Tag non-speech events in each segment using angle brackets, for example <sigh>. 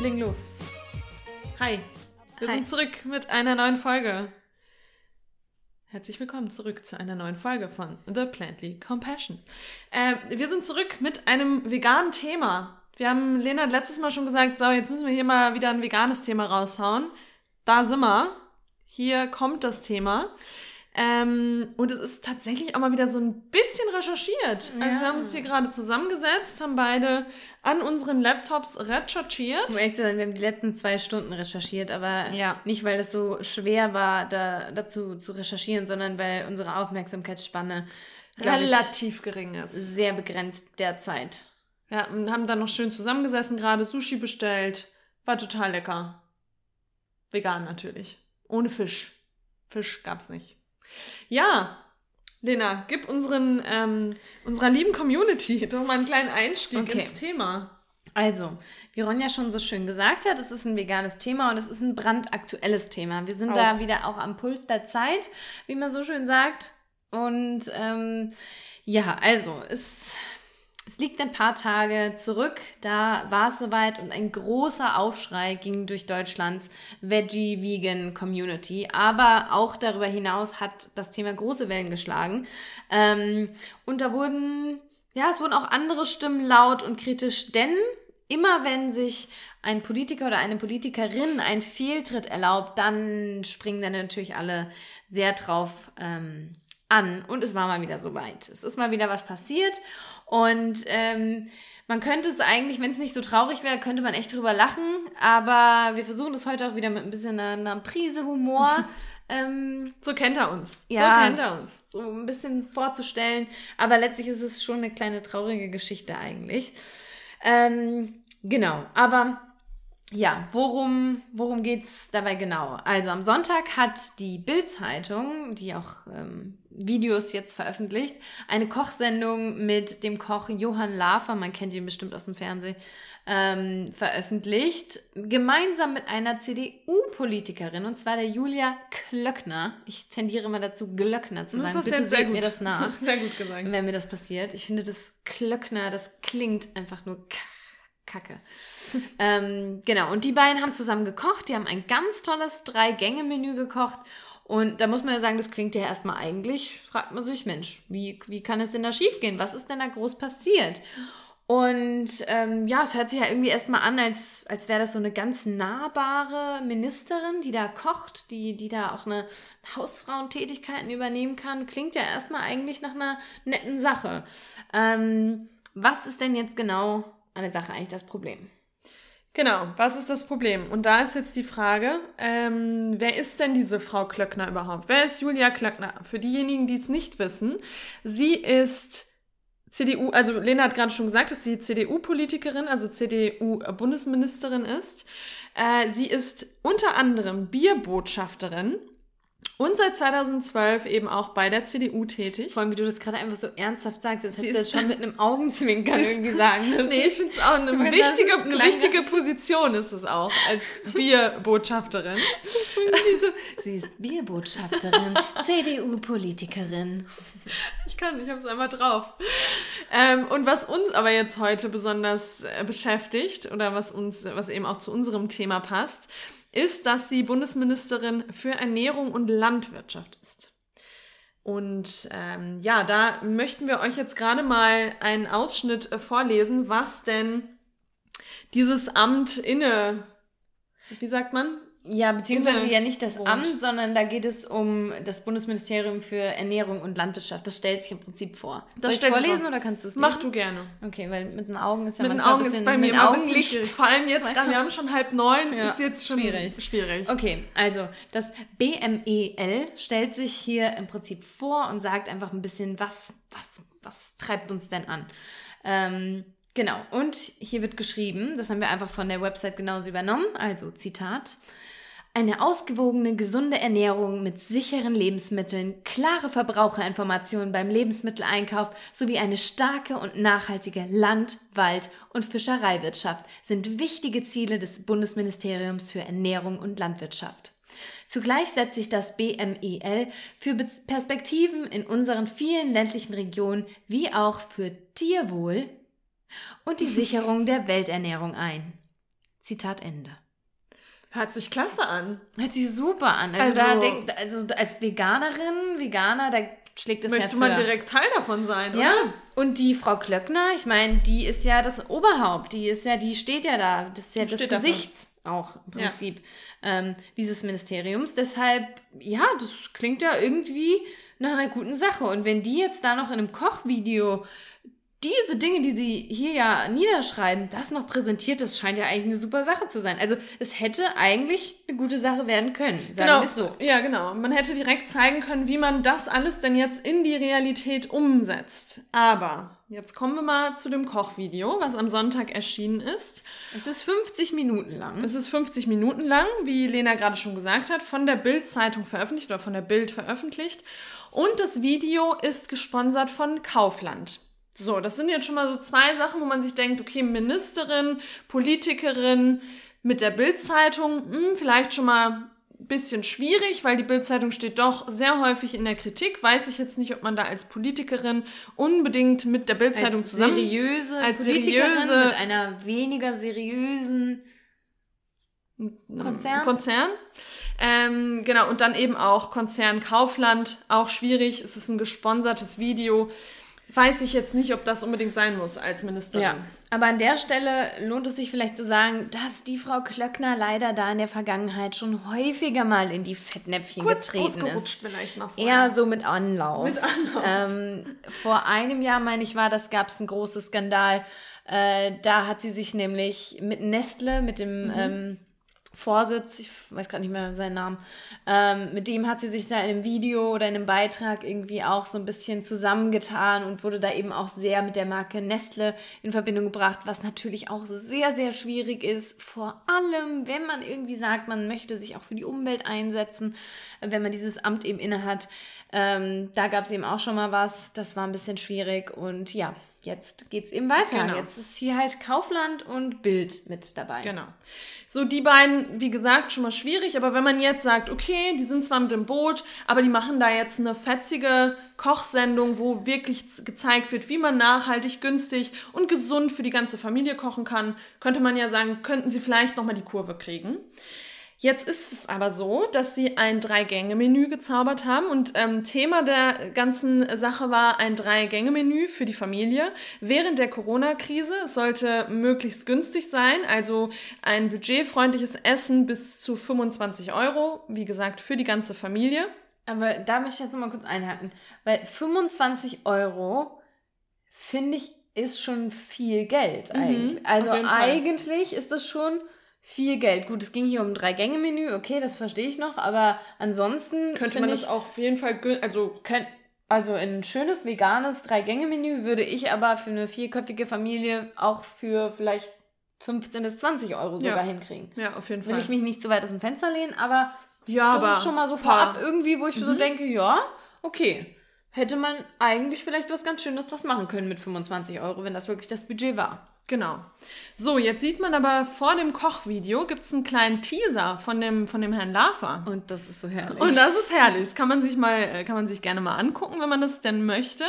Wir legen los. Hi, wir Hi. sind zurück mit einer neuen Folge. Herzlich willkommen zurück zu einer neuen Folge von The Plantly Compassion. Äh, wir sind zurück mit einem veganen Thema. Wir haben Lena letztes Mal schon gesagt, so, jetzt müssen wir hier mal wieder ein veganes Thema raushauen. Da sind wir. Hier kommt das Thema. Ähm, und es ist tatsächlich auch mal wieder so ein bisschen recherchiert. Also Ja. wir haben uns hier gerade zusammengesetzt, haben beide an unseren Laptops recherchiert. Um ehrlich zu sein, wir haben die letzten zwei Stunden recherchiert, aber Ja. nicht, weil es so schwer war, da, dazu zu recherchieren, sondern weil unsere Aufmerksamkeitsspanne glaub ich, relativ gering ist. sehr begrenzt derzeit. Ja, und haben dann noch schön zusammengesessen, gerade Sushi bestellt. War total lecker. Vegan natürlich. Ohne Fisch. Fisch gab's nicht. Ja, Lena, gib unseren, ähm, unserer lieben Community <laughs> doch mal einen kleinen Einstieg Okay. ins Thema. Also, wie Ronja schon so schön gesagt hat, es ist ein veganes Thema und es ist ein brandaktuelles Thema. Wir sind da Auch. wieder auch am Puls der Zeit, wie man so schön sagt. Und ähm, ja, also, es, es liegt ein paar Tage zurück. Da war es soweit und ein großer Aufschrei ging durch Deutschlands Veggie-Vegan-Community. Aber auch darüber hinaus hat das Thema große Wellen geschlagen. Ähm, und da wurden, ja, es wurden auch andere Stimmen laut und kritisch, denn immer wenn sich ein Politiker oder eine Politikerin einen Fehltritt erlaubt, dann springen dann natürlich alle sehr drauf ähm, an. Und es war mal wieder soweit. Es ist mal wieder was passiert. Und ähm, man könnte es eigentlich, wenn es nicht so traurig wäre, könnte man echt drüber lachen. Aber wir versuchen es heute auch wieder mit ein bisschen einer, einer Prise Humor <laughs> ähm, So kennt er uns. Ja. So kennt er uns. so ein bisschen vorzustellen. Aber letztlich ist es schon eine kleine traurige Geschichte eigentlich. Ähm, genau, aber ja, worum, worum geht es dabei genau? Also am Sonntag hat die Bild-Zeitung, die auch ähm, Videos jetzt veröffentlicht, eine Kochsendung mit dem Koch Johann Lafer, man kennt ihn bestimmt aus dem Fernsehen, ähm, veröffentlicht, gemeinsam mit einer CDU-Politikerin, und zwar der Julia Klöckner. Ich tendiere immer dazu, Glöckner zu sagen. Bitte seht gut. mir das nach Das ist sehr gut gesagt. wenn mir das passiert. Ich finde, das Klöckner, das klingt einfach nur k- kacke. <laughs> ähm, genau, und die beiden haben zusammen gekocht. Die haben ein ganz tolles Drei-Gänge-Menü gekocht. Und da muss man ja sagen, das klingt ja erstmal eigentlich, fragt man sich, Mensch, wie, wie kann es denn da schiefgehen? Was ist denn da groß passiert? Und ähm, ja, es hört sich ja irgendwie erstmal an, als, als wäre das so eine ganz nahbare Ministerin, die da kocht, die, die da auch eine Hausfrauentätigkeiten übernehmen kann. Klingt ja erstmal eigentlich nach einer netten Sache. Ähm, was ist denn jetzt genau an der Sache eigentlich das Problem? Genau, was ist das Problem? Und da ist jetzt die Frage, ähm, wer ist denn diese Frau Klöckner überhaupt? Wer ist Julia Klöckner? Für diejenigen, die es nicht wissen, sie ist CDU, also Lena hat gerade schon gesagt, dass sie CDU-Politikerin, also CDU-Bundesministerin ist. Äh, sie ist unter anderem Bierbotschafterin und seit 2012 eben auch bei der CDU tätig. Vor allem, wie du das gerade einfach so ernsthaft sagst, jetzt hättest du das schon mit einem <laughs> Augenzwinkern irgendwie sagen müssen. <laughs> Nee, ich finde es auch eine, meine, wichtige, eine wichtige Position ist es auch als Bierbotschafterin. <laughs> So, sie ist Bierbotschafterin, CDU-Politikerin. Ich kann, ich habe es einmal drauf. Ähm, und was uns aber jetzt heute besonders äh, beschäftigt oder was uns, was eben auch zu unserem Thema passt, ist, dass sie Bundesministerin für Ernährung und Landwirtschaft ist. Und ähm, ja, da möchten wir euch jetzt gerade mal einen Ausschnitt äh, vorlesen, was denn dieses Amt inne, wie sagt man? Ja, beziehungsweise ja nicht das. Amt, sondern da geht es um das Bundesministerium für Ernährung und Landwirtschaft. Das stellt sich im Prinzip vor. Soll ich vorlesen vor. oder kannst du es Mach du gerne. Okay, weil mit den Augen ist ja Mit den Augen ein ist bisschen, bei mir mit bisschen Augenlicht. Vor allem jetzt, manchmal- wir haben schon halb neun, Ja, ist jetzt schon schwierig. schwierig. Okay, also das BMEL stellt sich hier im Prinzip vor und sagt einfach ein bisschen, was, was, was treibt uns denn an? Ähm, genau, und hier wird geschrieben, das haben wir einfach von der Website genauso übernommen, also Zitat. Eine ausgewogene, gesunde Ernährung mit sicheren Lebensmitteln, klare Verbraucherinformationen beim Lebensmitteleinkauf sowie eine starke und nachhaltige Land-, Wald- und Fischereiwirtschaft sind wichtige Ziele des Bundesministeriums für Ernährung und Landwirtschaft. Zugleich setzt sich das BMEL für Perspektiven in unseren vielen ländlichen Regionen wie auch für Tierwohl und die <laughs> Sicherung der Welternährung ein. Zitat Ende. Hört sich klasse an. Hört sich super an. Also, Also- da denkt, also als Veganerin, Veganer, da schlägt das Möchte Herz man höher. direkt Teil davon sein, Ja, oder? und die Frau Klöckner, ich meine, die ist ja das Oberhaupt, die ist ja, die steht ja da, das ist ja Die das. Gesicht auch im Ja. Prinzip ähm, dieses Ministeriums. Deshalb, ja, das klingt ja irgendwie nach einer guten Sache. Und wenn die jetzt da noch in einem Kochvideo diese Dinge, die sie hier ja niederschreiben, das noch präsentiert, das scheint ja eigentlich eine super Sache zu sein. Also es hätte eigentlich eine gute Sache werden können, sagen Genau. wir es so. Ja, genau. Man hätte direkt zeigen können, wie man das alles denn jetzt in die Realität umsetzt. Aber jetzt kommen wir mal zu dem Kochvideo, was am Sonntag erschienen ist. Es ist 50 Minuten lang. Es ist 50 Minuten lang, wie Lena gerade schon gesagt hat, von der Bild-Zeitung veröffentlicht oder von der Bild veröffentlicht. Und das Video ist gesponsert von Kaufland. So, das sind jetzt schon mal so zwei Sachen, wo man sich denkt, okay, Ministerin, Politikerin mit der Bild-Zeitung, hm, vielleicht schon mal ein bisschen schwierig, weil die Bild-Zeitung steht doch sehr häufig in der Kritik. Weiß ich jetzt nicht, ob man da als Politikerin unbedingt mit der Bild-Zeitung zusammen seriöse als Politikerin seriöse- mit einer weniger seriösen Konzern. Konzern. Ähm, genau, und dann eben auch Konzern Kaufland, auch schwierig. Es ist ein gesponsertes Video. Weiß ich jetzt nicht, ob das unbedingt sein muss als Ministerin. Ja, aber an der Stelle lohnt es sich vielleicht zu sagen, dass die Frau Klöckner leider da in der Vergangenheit schon häufiger mal in die Fettnäpfchen Kurz getreten ausgerutscht ist. vielleicht noch vorher. Eher so mit Anlauf. Mit Anlauf. Ähm, vor einem Jahr, meine ich, war das, gab es einen großen Skandal. Äh, da hat sie sich nämlich mit Nestle, mit dem Mhm. ähm, Vorsitz, ich weiß gerade nicht mehr seinen Namen, ähm, mit dem hat sie sich da in einem Video oder in einem Beitrag irgendwie auch so ein bisschen zusammengetan und wurde da eben auch sehr mit der Marke Nestle in Verbindung gebracht, was natürlich auch sehr, sehr schwierig ist. Vor allem, wenn man irgendwie sagt, man möchte sich auch für die Umwelt einsetzen, wenn man dieses Amt eben innehat. Ähm, da gab es eben auch schon mal was, das war ein bisschen schwierig und ja, jetzt geht's eben weiter. Genau. Jetzt ist hier halt Kaufland und Bild mit dabei. Genau. So, die beiden, wie gesagt, schon mal schwierig, aber wenn man jetzt sagt, okay, die sind zwar mit dem Boot, aber die machen da jetzt eine fetzige Kochsendung, wo wirklich gezeigt wird, wie man nachhaltig, günstig und gesund für die ganze Familie kochen kann, könnte man ja sagen, könnten sie vielleicht nochmal die Kurve kriegen. Jetzt ist es aber so, dass sie ein Drei-Gänge-Menü gezaubert haben und ähm, Thema der ganzen Sache war ein Drei-Gänge-Menü für die Familie während der Corona-Krise. Es sollte möglichst günstig sein, also ein budgetfreundliches Essen bis zu 25 Euro, wie gesagt, für die ganze Familie. Aber da möchte ich jetzt noch mal kurz einhaken, weil 25 Euro, finde ich, ist schon viel Geld eigentlich. also Mhm, auf jeden Fall. eigentlich ist das schon viel Geld. Gut, es ging hier um ein Drei-Gänge-Menü, okay, das verstehe ich noch, aber ansonsten Könnte man ich, das auch auf jeden Fall, also könnt, also ein schönes veganes Drei-Gänge-Menü würde ich aber für eine vierköpfige Familie auch für vielleicht 15 bis 20 Euro sogar Ja. hinkriegen. ja, auf jeden Will Fall. ich mich nicht zu weit aus dem Fenster lehnen, aber ja, das aber ist schon mal so vorab irgendwie, wo ich so denke, ja, okay. Hätte man eigentlich vielleicht was ganz Schönes draus machen können mit 25 Euro, wenn das wirklich das Budget war. Genau. So, jetzt sieht man aber vor dem Kochvideo gibt es einen kleinen Teaser von dem, von dem Herrn Lafer. Und das ist so herrlich. Und das ist herrlich. Das kann man sich mal, äh, kann man sich gerne mal angucken, wenn man das denn möchte.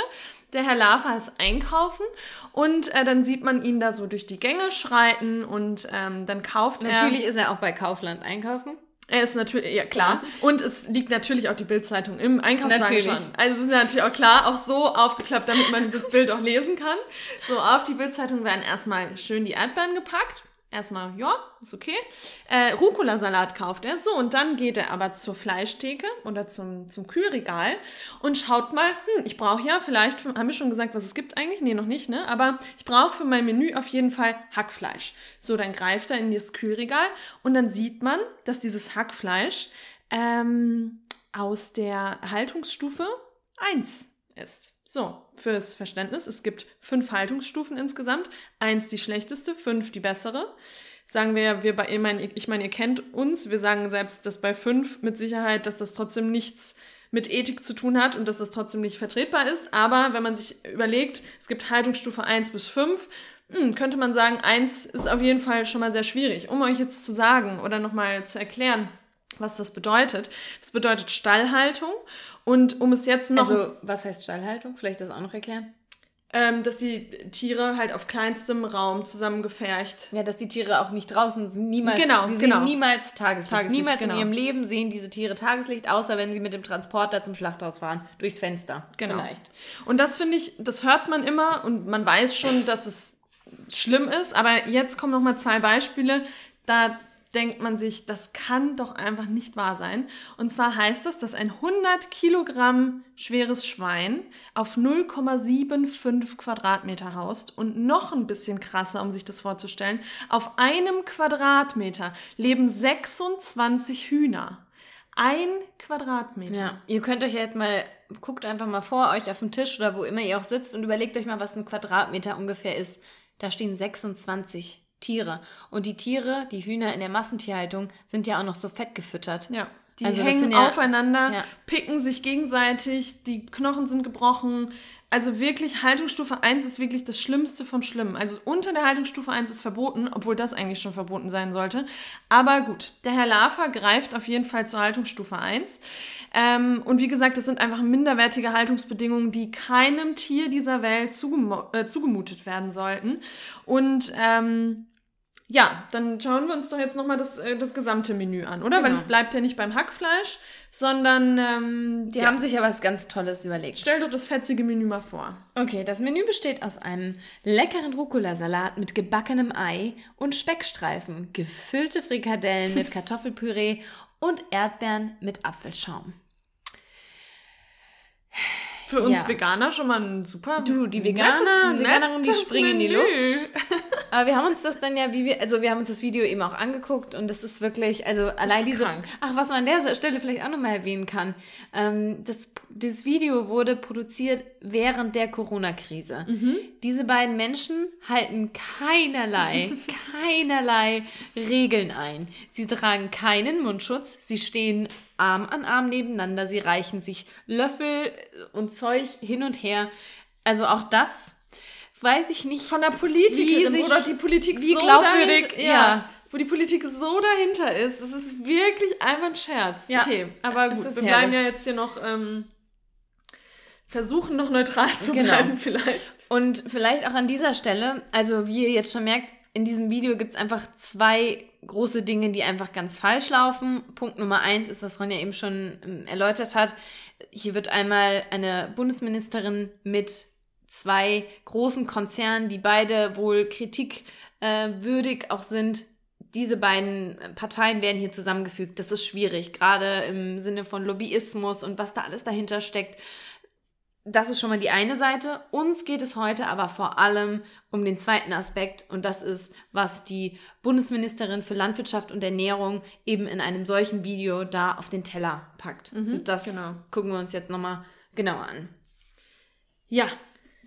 Der Herr Lafer ist einkaufen und äh, dann sieht man ihn da so durch die Gänge schreiten und ähm, dann kauft er. Natürlich ist er auch bei Kaufland einkaufen. Er ist natürlich, ja klar. Und es liegt natürlich auch die Bildzeitung im Einkaufswagen schon. Also es ist natürlich auch klar, auch so aufgeklappt, damit man das Bild auch lesen kann. So, auf die Bildzeitung werden erstmal schön die Erdbeeren gepackt. Erstmal, ja, ist okay. Äh, Rucola-Salat kauft er. So, und dann geht er aber zur Fleischtheke oder zum, zum Kühlregal und schaut mal, hm, ich brauche ja vielleicht, haben wir schon gesagt, was es gibt eigentlich? Nee, noch nicht, ne? Aber ich brauche für mein Menü auf jeden Fall Hackfleisch. So, dann greift er in das Kühlregal und dann sieht man, dass dieses Hackfleisch ähm, aus der Haltungsstufe 1 ist. So, fürs Verständnis, es gibt fünf Haltungsstufen insgesamt. Eins die schlechteste, fünf die bessere. Sagen wir, wir bei, ich meine, ich meine, ihr kennt uns, wir sagen selbst, dass bei fünf mit Sicherheit, dass das trotzdem nichts mit Ethik zu tun hat und dass das trotzdem nicht vertretbar ist. Aber wenn man sich überlegt, es gibt Haltungsstufe 1 bis 5, hm, könnte man sagen, 1 ist auf jeden Fall schon mal sehr schwierig. Um euch jetzt zu sagen oder nochmal zu erklären, was das bedeutet. Das bedeutet Stallhaltung. Und um es jetzt noch Also, was heißt Stallhaltung? Vielleicht das auch noch erklären? ähm, dass die Tiere halt auf kleinstem Raum zusammengefercht. Ja, dass die Tiere auch nicht draußen sind, niemals, Genau, sie genau. sehen niemals Tageslicht. Tageslicht, niemals genau. in ihrem Leben sehen diese Tiere Tageslicht, außer wenn sie mit dem Transporter zum Schlachthaus fahren, durchs Fenster. Genau. Vielleicht. Und das finde ich, das hört man immer und man weiß schon, dass es schlimm ist. Aber jetzt kommen noch mal zwei Beispiele. Da denkt man sich, das kann doch einfach nicht wahr sein. Und zwar heißt es, dass ein 100 Kilogramm schweres Schwein auf 0,75 Quadratmeter haust und noch ein bisschen krasser, um sich das vorzustellen, auf einem Quadratmeter leben 26 Hühner. Ein Quadratmeter. Ja, ihr könnt euch ja jetzt mal, guckt einfach mal vor euch auf dem Tisch oder wo immer ihr auch sitzt und überlegt euch mal, was ein Quadratmeter ungefähr ist. Da stehen 26 Tiere. Und die Tiere, die Hühner in der Massentierhaltung, sind ja auch noch so fett gefüttert. Ja, die Also hängen ja- aufeinander, ja. picken sich gegenseitig, die Knochen sind gebrochen. Also wirklich, Haltungsstufe 1 ist wirklich das Schlimmste vom Schlimmen. Also unter der Haltungsstufe 1 ist verboten, obwohl das eigentlich schon verboten sein sollte. Aber gut, der Herr Lafer greift auf jeden Fall zur Haltungsstufe 1. Ähm, und wie gesagt, das sind einfach minderwertige Haltungsbedingungen, die keinem Tier dieser Welt zugemu äh, zugemutet werden sollten. Und ähm, ja, dann schauen wir uns doch jetzt nochmal das, äh, das gesamte Menü an, oder? Weil Genau. es bleibt ja nicht beim Hackfleisch, sondern ähm, Die ja. haben sich ja was ganz Tolles überlegt. Stell doch das fetzige Menü mal vor. Okay, das Menü besteht aus einem leckeren Rucola-Salat mit gebackenem Ei und Speckstreifen, gefüllte Frikadellen mit <laughs> Kartoffelpüree und Erdbeeren mit Apfelschaum. Für uns Ja. Veganer schon mal ein super. Du, die Veganer, Veganerinnen, die springen in die Menü. Luft. <laughs> Aber wir haben uns das dann ja, wie wir, also wir haben uns das Video eben auch angeguckt und das ist wirklich, also allein diese, krank. ach, was man an der Stelle vielleicht auch nochmal erwähnen kann, ähm, das, dieses Video wurde produziert während der Corona-Krise. Mhm. Diese beiden Menschen halten keinerlei, <laughs> keinerlei Regeln ein. Sie tragen keinen Mundschutz, sie stehen Arm an Arm nebeneinander, sie reichen sich Löffel und Zeug hin und her. Also auch das weiß ich nicht. Von der Politikerin, sich- doch die Politik wie so glaubwürdig, dahinter, ja. Wo die Politik so dahinter ist. Es ist wirklich einfach ein Scherz. Ja, Okay, aber gut, wir bleiben herrlich. ja jetzt hier noch. Ähm, versuchen noch neutral zu Genau. bleiben, vielleicht. Und vielleicht auch an dieser Stelle, also wie ihr jetzt schon merkt, in diesem Video gibt es einfach zwei große Dinge, die einfach ganz falsch laufen. Punkt Nummer eins ist, was Ronja eben schon ähm, erläutert hat. Hier wird einmal eine Bundesministerin mit zwei großen Konzernen, die beide wohl kritikwürdig äh, auch sind. Diese beiden Parteien werden hier zusammengefügt. Das ist schwierig, gerade im Sinne von Lobbyismus und was da alles dahinter steckt. Das ist schon mal die eine Seite. Uns geht es heute aber vor allem um den zweiten Aspekt und das ist, was die Bundesministerin für Landwirtschaft und Ernährung eben in einem solchen Video da auf den Teller packt. und das genau. gucken wir uns jetzt nochmal genauer an. Ja,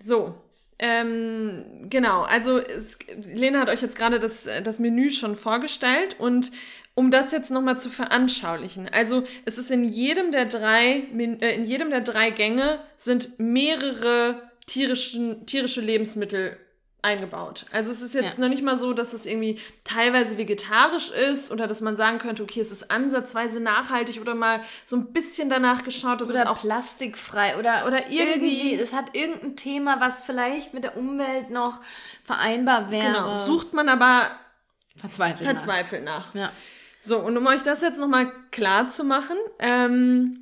so. Ähm, genau, also es, Lena hat euch jetzt gerade das, äh, das Menü schon vorgestellt und um das jetzt nochmal zu veranschaulichen. Also es ist in jedem der drei, äh, in jedem der drei Gänge sind mehrere tierischen, tierische Lebensmittel eingebaut. Also es ist jetzt Ja. noch nicht mal so, dass es irgendwie teilweise vegetarisch ist oder dass man sagen könnte, okay, es ist ansatzweise nachhaltig oder mal so ein bisschen danach geschaut, dass es Oder auch plastikfrei oder, Oder irgendwie- es hat irgendein Thema, was vielleicht mit der Umwelt noch vereinbar wäre. genau, sucht man aber Verzweifelt. verzweifelt nach. Ja. So, und um euch das jetzt nochmal klar zu machen, ähm,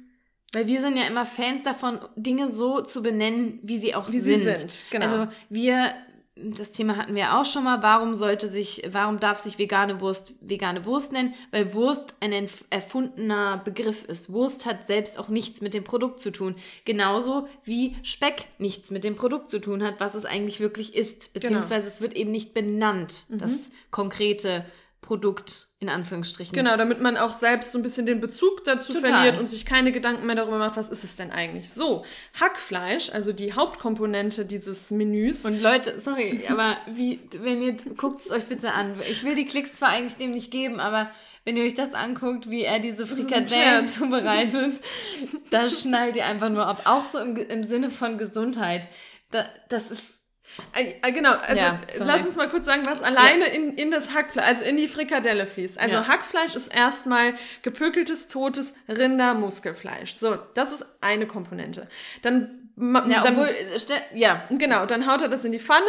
Weil wir sind ja immer Fans davon, Dinge so zu benennen, wie sie auch Wie sie sind. sind, genau. Also wir, das Thema hatten wir auch schon mal, warum sollte sich, warum darf sich vegane Wurst vegane Wurst nennen? Weil Wurst ein erfundener Begriff ist. Wurst hat selbst auch nichts mit dem Produkt zu tun. Genauso wie Speck nichts mit dem Produkt zu tun hat, was es eigentlich wirklich ist. Beziehungsweise es wird eben nicht benannt, Mhm. das konkrete Produkt in Anführungsstrichen. genau, damit man auch selbst so ein bisschen den Bezug dazu Total. verliert und sich keine Gedanken mehr darüber macht, was ist es denn eigentlich. So, Hackfleisch, also die Hauptkomponente dieses Menüs. Und Leute, sorry, aber wie, wenn ihr, guckt es euch bitte an. Ich will die Klicks zwar eigentlich dem nicht geben, aber wenn ihr euch das anguckt, wie er diese Frikadellen zubereitet, da schnallt ihr einfach nur ab. Auch so im, im Sinne von Gesundheit. Da, das ist, genau, also Ja, äh, lass uns mal kurz sagen, was alleine in, in das Hackfleisch, also in die Frikadelle fließt. Also Ja. Hackfleisch ist erstmal gepökeltes, totes Rinder-Muskelfleisch. So, das ist eine Komponente. Dann Ja, dann, obwohl, äh, ja, Genau, dann haut er das in die Pfanne,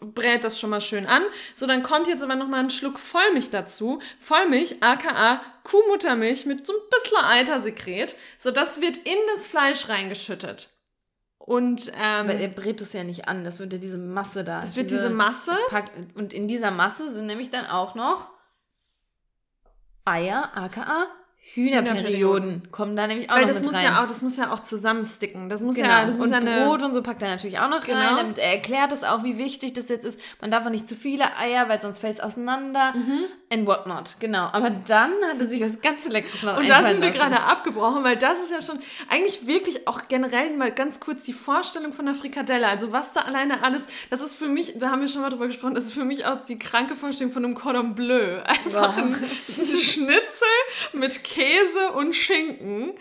brät das schon mal schön an. So, dann kommt jetzt aber noch mal ein Schluck Vollmilch dazu. Vollmilch, aka Kuhmuttermilch mit so ein bisschen Eitersekret. So, das wird in das Fleisch reingeschüttet. Und ähm, weil er brät es ja nicht an, das wird ja diese Masse da. das wird diese Masse. Pack- Und in dieser Masse sind nämlich dann auch noch Eier, aka Hühnerperioden, kommen da nämlich auch Weil noch das mit muss rein. ja auch, das muss ja auch zusammensticken. Das muss Genau. ja, das muss und ja eine, Brot und so packt er natürlich auch noch Genau. rein. Damit er erklärt es auch, wie wichtig das jetzt ist. Man darf auch nicht zu viele Eier, weil sonst fällt es auseinander. Mhm. And whatnot. Genau. Aber dann hat er sich was ganz Leckeres noch <laughs> Und da sind wir lassen. gerade abgebrochen, weil das ist ja schon eigentlich wirklich auch generell mal ganz kurz die Vorstellung von der Frikadelle. Also was da alleine alles, das ist für mich, da haben wir schon mal drüber gesprochen, das ist für mich auch die kranke Vorstellung von einem Cordon Bleu. <laughs> Einfach Wow. ein, ein <laughs> Schnitzel mit Käse und Schinken.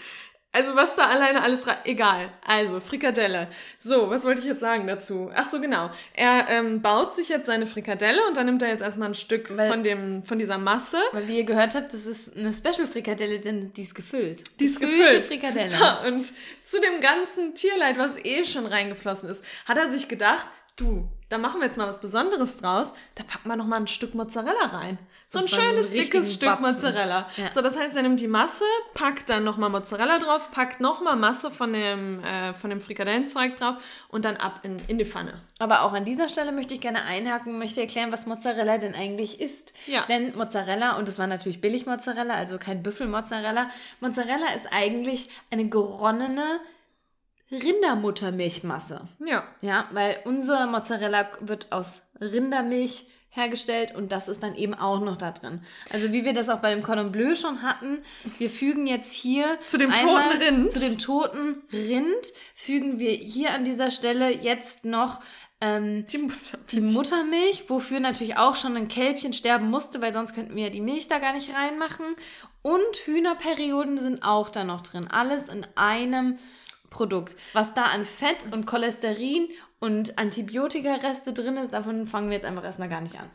Also was da alleine alles rein... Egal. Also, Frikadelle. So, was wollte ich jetzt sagen dazu? Ach so, genau. Er ähm, baut sich jetzt seine Frikadelle und dann nimmt er jetzt erstmal ein Stück Weil- von, dem, von dieser Masse. Weil wie ihr gehört habt, das ist eine Special-Frikadelle, denn die ist gefüllt. Die ist Gefüllte gefüllt. Frikadelle. So, und zu dem ganzen Tierleid, was eh schon reingeflossen ist, hat er sich gedacht, du, da machen wir jetzt mal was Besonderes draus. Da packen wir noch mal ein Stück Mozzarella rein. So ein Und so schönes, richtigen dickes Stück Batzen. Mozzarella. Ja. So, das heißt, er nimmt die Masse, packt dann noch mal Mozzarella drauf, packt noch mal Masse von dem, äh, von dem Frikadellenzeug drauf und dann ab in, in die Pfanne. Aber auch an dieser Stelle möchte ich gerne einhaken, möchte erklären, was Mozzarella denn eigentlich ist. Ja. Denn Mozzarella, und das war natürlich Billig-Mozzarella, also kein Büffelmozzarella, Mozzarella ist eigentlich eine geronnene Rindermuttermilchmasse. Ja. Ja, weil unser Mozzarella wird aus Rindermilch hergestellt und das ist dann eben auch noch da drin. Also wie wir das auch bei dem Cordon Bleu schon hatten, wir fügen jetzt hier Zu dem toten Rind. zu dem toten Rind fügen wir hier an dieser Stelle jetzt noch ähm, Die Mutter. die Muttermilch, wofür natürlich auch schon ein Kälbchen sterben musste, weil sonst könnten wir ja die Milch da gar nicht reinmachen. Und Hühnerperioden sind auch da noch drin. Alles in einem Produkt. Was da an Fett und Cholesterin und Antibiotikareste drin ist, davon fangen wir jetzt einfach erstmal gar nicht an.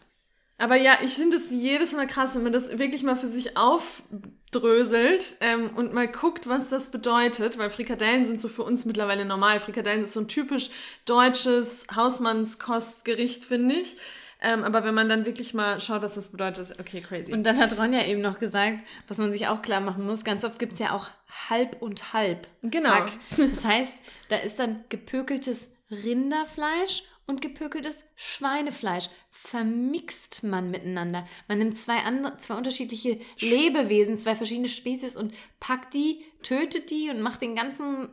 Aber ja, ich finde es jedes Mal krass, wenn man das wirklich mal für sich aufdröselt ähm, und mal guckt, was das bedeutet, weil Frikadellen sind so für uns mittlerweile normal. Frikadellen ist so ein typisch deutsches Hausmannskostgericht, finde ich. Ähm, aber wenn man dann wirklich mal schaut, was das bedeutet, okay, crazy. Und dann hat Ronja eben noch gesagt, was man sich auch klar machen muss, ganz oft gibt es ja auch halb und halb. Genau. Hack. Das heißt, da ist dann gepökeltes Rinderfleisch und gepökeltes Schweinefleisch. Vermixt man miteinander. Man nimmt zwei, andere, zwei unterschiedliche Lebewesen, zwei verschiedene Spezies und packt die, tötet die und macht den ganzen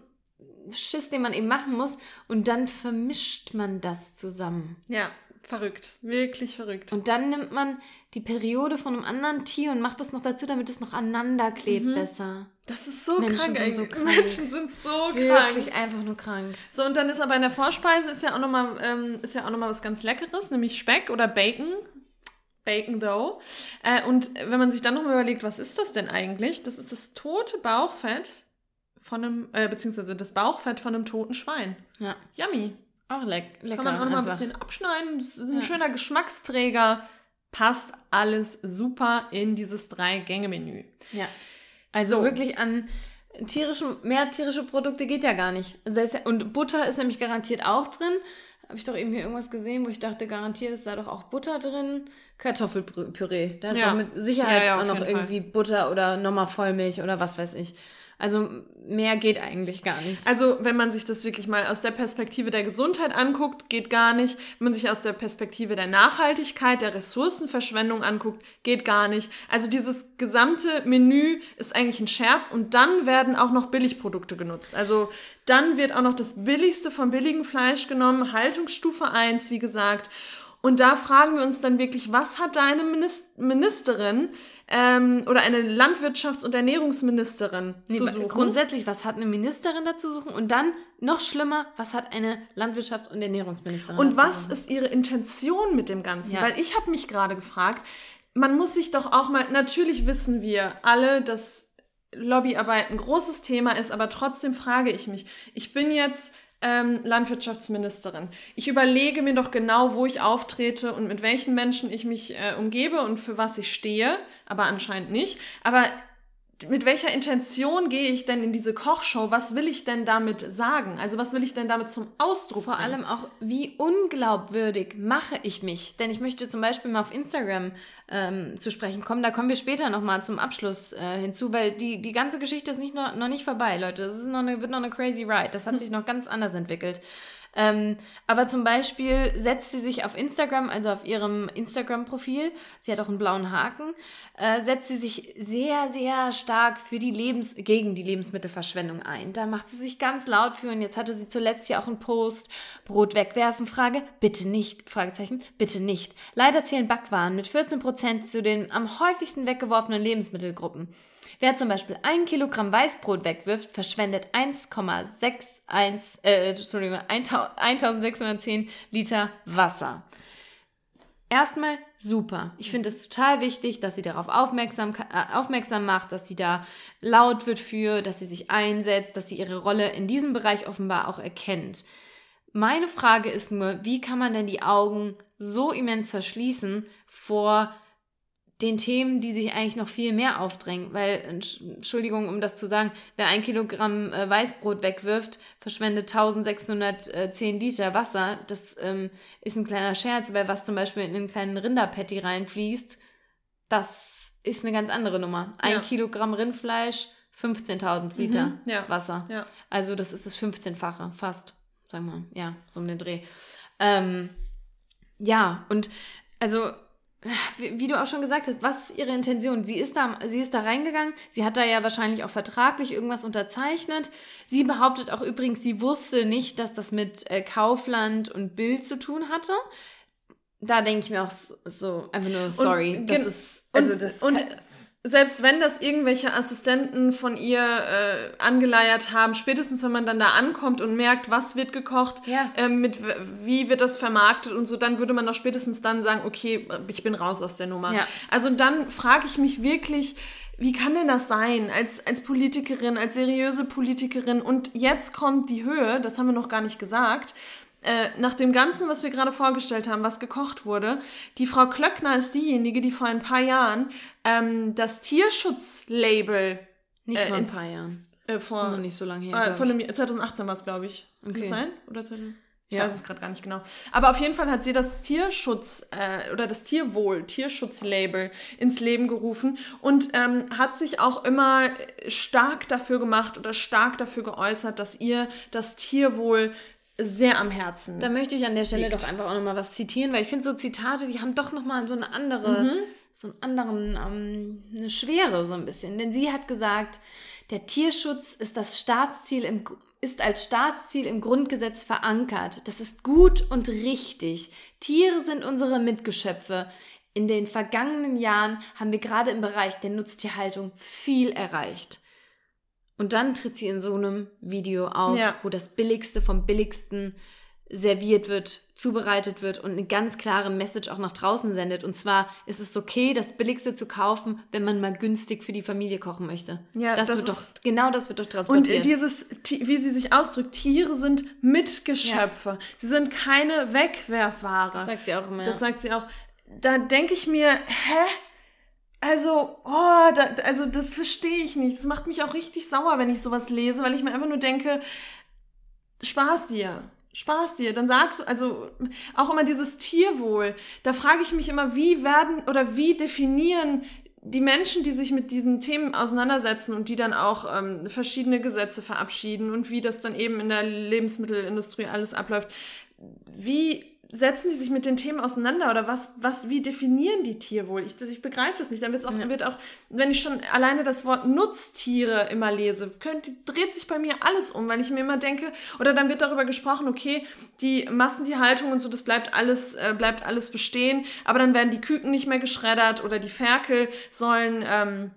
Schiss, den man eben machen muss. Und dann vermischt man das zusammen. ja, verrückt. Wirklich verrückt. Und dann nimmt man die Periode von einem anderen Tier und macht das noch dazu, damit es noch aneinander klebt besser. Das ist so Menschen krank sind so <laughs> krank. Menschen sind so krank. Wirklich einfach nur krank. So, und dann ist aber in der Vorspeise ist ja auch nochmal ähm, ist ja auch noch mal was ganz Leckeres, nämlich Speck oder Bacon. Bacon though. Äh, und wenn man sich dann nochmal überlegt, was ist das denn eigentlich? Das ist das tote Bauchfett von einem, äh, beziehungsweise das Bauchfett von einem toten Schwein. Ja, Yummy. Auch leck, lecker. Kann man auch nochmal ein bisschen abschneiden. Das ist ein Ja. schöner Geschmacksträger. Passt alles super in dieses Drei-Gänge-Menü. Ja. Also So. wirklich an tierischen, mehr tierische Produkte geht ja gar nicht. Und Butter ist nämlich garantiert auch drin. Habe ich doch eben hier irgendwas gesehen, wo ich dachte, garantiert ist da doch auch Butter drin. Kartoffelpüree. Da ist Ja. doch mit Sicherheit Ja, ja, auch noch jeden Fall. irgendwie Butter oder nochmal Vollmilch oder was weiß ich. Also mehr geht eigentlich gar nicht. Also, wenn man sich das wirklich mal aus der Perspektive der Gesundheit anguckt, geht gar nicht. Wenn man sich aus der Perspektive der Nachhaltigkeit, der Ressourcenverschwendung anguckt, geht gar nicht. Also dieses gesamte Menü ist eigentlich ein Scherz und dann werden auch noch Billigprodukte genutzt. Also dann wird auch noch das billigste vom billigen Fleisch genommen, Haltungsstufe 1, wie gesagt. Und da fragen wir uns dann wirklich, was hat da eine Minis- Ministerin ähm, oder eine Landwirtschafts- und Ernährungsministerin Nee, zu suchen? Grundsätzlich, was hat eine Ministerin dazu suchen? Und dann, noch schlimmer, was hat eine Landwirtschafts- und Ernährungsministerin Und dazu was suchen? ist ihre Intention mit dem Ganzen? Ja. Weil ich habe mich gerade gefragt, man muss sich doch auch mal, natürlich wissen wir alle, dass Lobbyarbeit ein großes Thema ist, aber trotzdem frage ich mich, ich bin jetzt ähm, Landwirtschaftsministerin. Ich überlege mir doch genau, wo ich auftrete und mit welchen Menschen ich mich äh, umgebe und für was ich stehe, aber anscheinend nicht. Aber mit welcher Intention gehe ich denn in diese Kochshow? Was will ich denn damit sagen? Also was will ich denn damit zum Ausdruck Vor allem auch, wie unglaubwürdig mache ich mich? Denn ich möchte zum Beispiel mal auf Instagram ähm, zu sprechen kommen. Da kommen wir später nochmal zum Abschluss äh, hinzu, weil die, die ganze Geschichte ist nicht noch, noch nicht vorbei, Leute. Das ist noch eine, wird noch eine crazy ride. Das hat <laughs> sich noch ganz anders entwickelt. Ähm, aber zum Beispiel setzt sie sich auf Instagram, also auf ihrem Instagram-Profil, sie hat auch einen blauen Haken, äh, setzt sie sich sehr, sehr stark für die Lebens gegen die Lebensmittelverschwendung ein. Da macht sie sich ganz laut für und jetzt hatte sie zuletzt ja auch einen Post, Brot wegwerfen, Frage, bitte nicht, Fragezeichen, bitte nicht. Leider zählen Backwaren mit 14% zu den am häufigsten weggeworfenen Lebensmittelgruppen. Wer zum Beispiel ein Kilogramm Weißbrot wegwirft, verschwendet 1,61, äh, Entschuldigung, 1610 Liter Wasser. Erstmal super. Ich finde es total wichtig, dass sie darauf aufmerksam, äh, aufmerksam macht, dass sie da laut wird für, dass sie sich einsetzt, dass sie ihre Rolle in diesem Bereich offenbar auch erkennt. Meine Frage ist nur, wie kann man denn die Augen so immens verschließen vor den Themen, die sich eigentlich noch viel mehr aufdrängen. Weil, Entschuldigung, um das zu sagen, wer ein Kilogramm äh, Weißbrot wegwirft, verschwendet 1610 Liter Wasser. Das ähm, ist ein kleiner Scherz, weil was zum Beispiel in einen kleinen Rinderpatty reinfließt, das ist eine ganz andere Nummer. Ein ja. Kilogramm Rindfleisch, 15.000 Liter mhm, ja. Wasser. Ja. Also das ist das 15-fache, fast. Sagen wir, ja, so um den Dreh. Ähm, ja, und also wie, du auch schon gesagt hast, was ist ihre Intention? Sie ist, da, sie ist da reingegangen, sie hat da ja wahrscheinlich auch vertraglich irgendwas unterzeichnet. Sie behauptet auch übrigens, sie wusste nicht, dass das mit äh, Kaufland und Bild zu tun hatte. Da denke ich mir auch so, so einfach nur, sorry, und, das ist, also das und, selbst wenn das irgendwelche Assistenten von ihr äh, angeleiert haben, spätestens wenn man dann da ankommt und merkt, was wird gekocht, ja. äh, mit wie wird das vermarktet und so, dann würde man doch spätestens dann sagen, okay, ich bin raus aus der Nummer. Ja. Also dann frage ich mich wirklich, wie kann denn das sein als, als Politikerin, als seriöse Politikerin und jetzt kommt die Höhe, das haben wir noch gar nicht gesagt, äh, nach dem Ganzen, was wir gerade vorgestellt haben, was gekocht wurde, die Frau Klöckner ist diejenige, die vor ein paar Jahren ähm, das Tierschutzlabel. Nicht äh, vor ein paar Jahren. Äh, vor, das ist noch nicht so lange her. Äh, von dem, 2018 war es, glaube ich. Okay. Kann das sein? Oder 2018? Ich ja. weiß es gerade gar nicht genau. Aber auf jeden Fall hat sie das Tierschutz äh, oder das Tierwohl, Tierschutzlabel ins Leben gerufen und ähm, hat sich auch immer stark dafür gemacht oder stark dafür geäußert, dass ihr das Tierwohl sehr am Herzen. Da möchte ich an der Stelle liegt. doch einfach auch nochmal was zitieren, weil ich finde so Zitate, die haben doch nochmal so eine andere, mhm. so einen anderen, ähm, eine Schwere so ein bisschen. Denn sie hat gesagt, der Tierschutz ist das Staatsziel im, ist als Staatsziel im Grundgesetz verankert. Das ist gut und richtig. Tiere sind unsere Mitgeschöpfe. In den vergangenen Jahren haben wir gerade im Bereich der Nutztierhaltung viel erreicht. Und dann tritt sie in so einem Video auf, ja. wo das Billigste vom Billigsten serviert wird, zubereitet wird und eine ganz klare Message auch nach draußen sendet. Und zwar ist es okay, das Billigste zu kaufen, wenn man mal günstig für die Familie kochen möchte. Ja, das, das wird doch, genau das wird doch transportiert. Und dieses, wie sie sich ausdrückt, Tiere sind Mitgeschöpfe. Ja. Sie sind keine Wegwerfware. Das sagt sie auch immer. Das sagt sie auch. Da denke ich mir, hä? Also, oh, da, also das verstehe ich nicht. Das macht mich auch richtig sauer, wenn ich sowas lese, weil ich mir einfach nur denke, Spaß dir. Spaß dir. Dann sagst du, also auch immer dieses Tierwohl. Da frage ich mich immer, wie werden oder wie definieren die Menschen, die sich mit diesen Themen auseinandersetzen und die dann auch ähm, verschiedene Gesetze verabschieden und wie das dann eben in der Lebensmittelindustrie alles abläuft, wie setzen die sich mit den Themen auseinander oder was, was, wie definieren die Tierwohl? Ich, ich begreife das nicht. Dann wird's auch, ja. wird auch, wenn ich schon alleine das Wort Nutztiere immer lese, könnte, dreht sich bei mir alles um, weil ich mir immer denke, oder dann wird darüber gesprochen, okay, die Massentierhaltung und so, das bleibt alles, äh, bleibt alles bestehen, aber dann werden die Küken nicht mehr geschreddert oder die Ferkel sollen, ähm,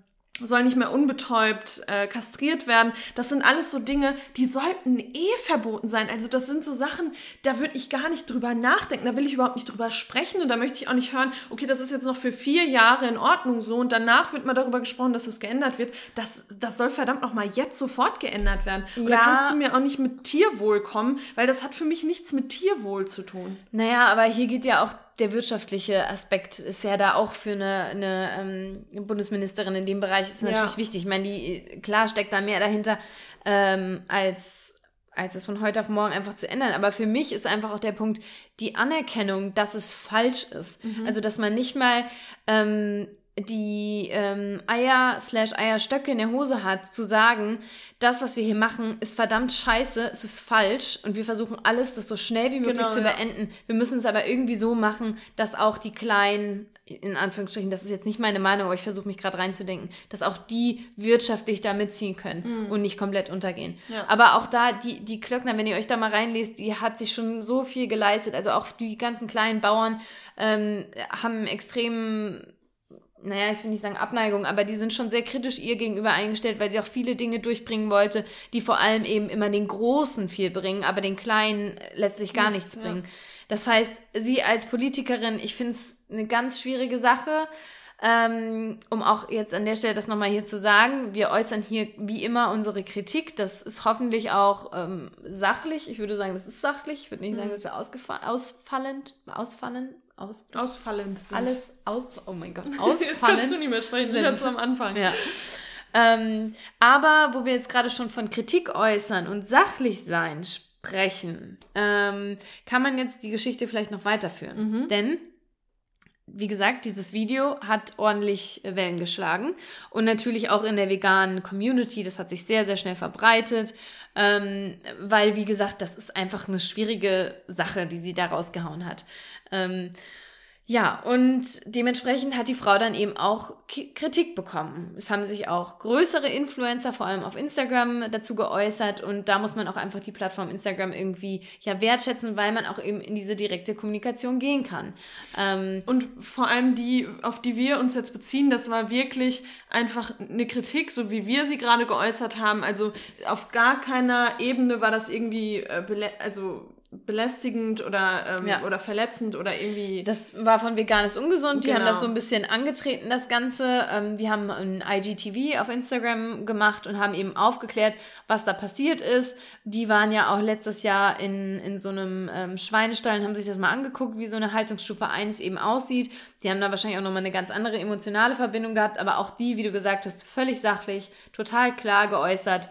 soll nicht mehr unbetäubt äh, kastriert werden. Das sind alles so Dinge, die sollten eh verboten sein. Also das sind so Sachen, da würde ich gar nicht drüber nachdenken, da will ich überhaupt nicht drüber sprechen und da möchte ich auch nicht hören, okay, das ist jetzt noch für vier Jahre in Ordnung so und danach wird mal darüber gesprochen, dass das geändert wird. Das, das soll verdammt nochmal jetzt sofort geändert werden. Und ja. da kannst du mir auch nicht mit Tierwohl kommen, weil das hat für mich nichts mit Tierwohl zu tun. Naja, aber hier geht ja auch der wirtschaftliche Aspekt ist ja da auch für eine, eine ähm, Bundesministerin in dem Bereich ist natürlich Ja. wichtig. Ich meine, die, klar steckt da mehr dahinter, ähm, als, als es von heute auf morgen einfach zu ändern. Aber für mich ist einfach auch der Punkt, die Anerkennung, dass es falsch ist. Also, dass man nicht mal ähm, die ähm, Eier slash Eierstöcke in der Hose hat, zu sagen, das, was wir hier machen, ist verdammt scheiße, es ist falsch und wir versuchen alles, das so schnell wie möglich Genau, zu ja. beenden. Wir müssen es aber irgendwie so machen, dass auch die kleinen, in Anführungsstrichen, das ist jetzt nicht meine Meinung, aber ich versuche mich gerade reinzudenken, dass auch die wirtschaftlich da mitziehen können und nicht komplett untergehen. Mhm. Ja. Aber auch da, die, die Klöckner, wenn ihr euch da mal reinlest, die hat sich schon so viel geleistet. Also auch die ganzen kleinen Bauern ähm, haben extrem naja, ich will nicht sagen Abneigung, aber die sind schon sehr kritisch ihr gegenüber eingestellt, weil sie auch viele Dinge durchbringen wollte, die vor allem eben immer den Großen viel bringen, aber den Kleinen letztlich gar nichts, Nichts, ja. bringen. Das heißt, sie als Politikerin, ich finde es eine ganz schwierige Sache. Ähm, um auch jetzt an der Stelle das nochmal hier zu sagen, wir äußern hier wie immer unsere Kritik. Das ist hoffentlich auch ähm, sachlich. Ich würde sagen, das ist sachlich. Ich würde nicht sagen, dass wir ausgefa- ausfallend, ausfallen, aus, Ausfallend sind. alles aus, oh mein Gott, <laughs> Jetzt kannst du ausfallend. nicht mehr sprechen, sind. zu am Anfang. Ja. Ähm, aber wo wir jetzt gerade schon von Kritik äußern und sachlich sein sprechen, ähm, kann man jetzt die Geschichte vielleicht noch weiterführen. Denn, wie gesagt, dieses Video hat ordentlich Wellen geschlagen und natürlich auch in der veganen Community, das hat sich sehr, sehr schnell verbreitet, ähm, weil, wie gesagt, das ist einfach eine schwierige Sache, die sie da rausgehauen hat. Ähm, ja, und dementsprechend hat die Frau dann eben auch Kritik bekommen. Es haben sich auch größere Influencer, vor allem auf Instagram, dazu geäußert. Und da muss man auch einfach die Plattform Instagram irgendwie ja wertschätzen, weil man auch eben in diese direkte Kommunikation gehen kann. Ähm, Und vor allem die, auf die wir uns jetzt beziehen, das war wirklich einfach eine Kritik, so wie wir sie gerade geäußert haben. Also auf gar keiner Ebene war das irgendwie äh, also belästigend oder, ähm, Ja. oder verletzend oder irgendwie. Das war von Veganes Ungesund. Die haben Genau. das so ein bisschen angetreten, das Ganze. Ähm, die haben ein IGTV auf Instagram gemacht und haben eben aufgeklärt, was da passiert ist. Die waren ja auch letztes Jahr in, in so einem ähm, Schweinestall und haben sich das mal angeguckt, wie so eine Haltungsstufe 1 eben aussieht. Die haben da wahrscheinlich auch nochmal eine ganz andere emotionale Verbindung gehabt, aber auch die, wie du gesagt hast, völlig sachlich, total klar geäußert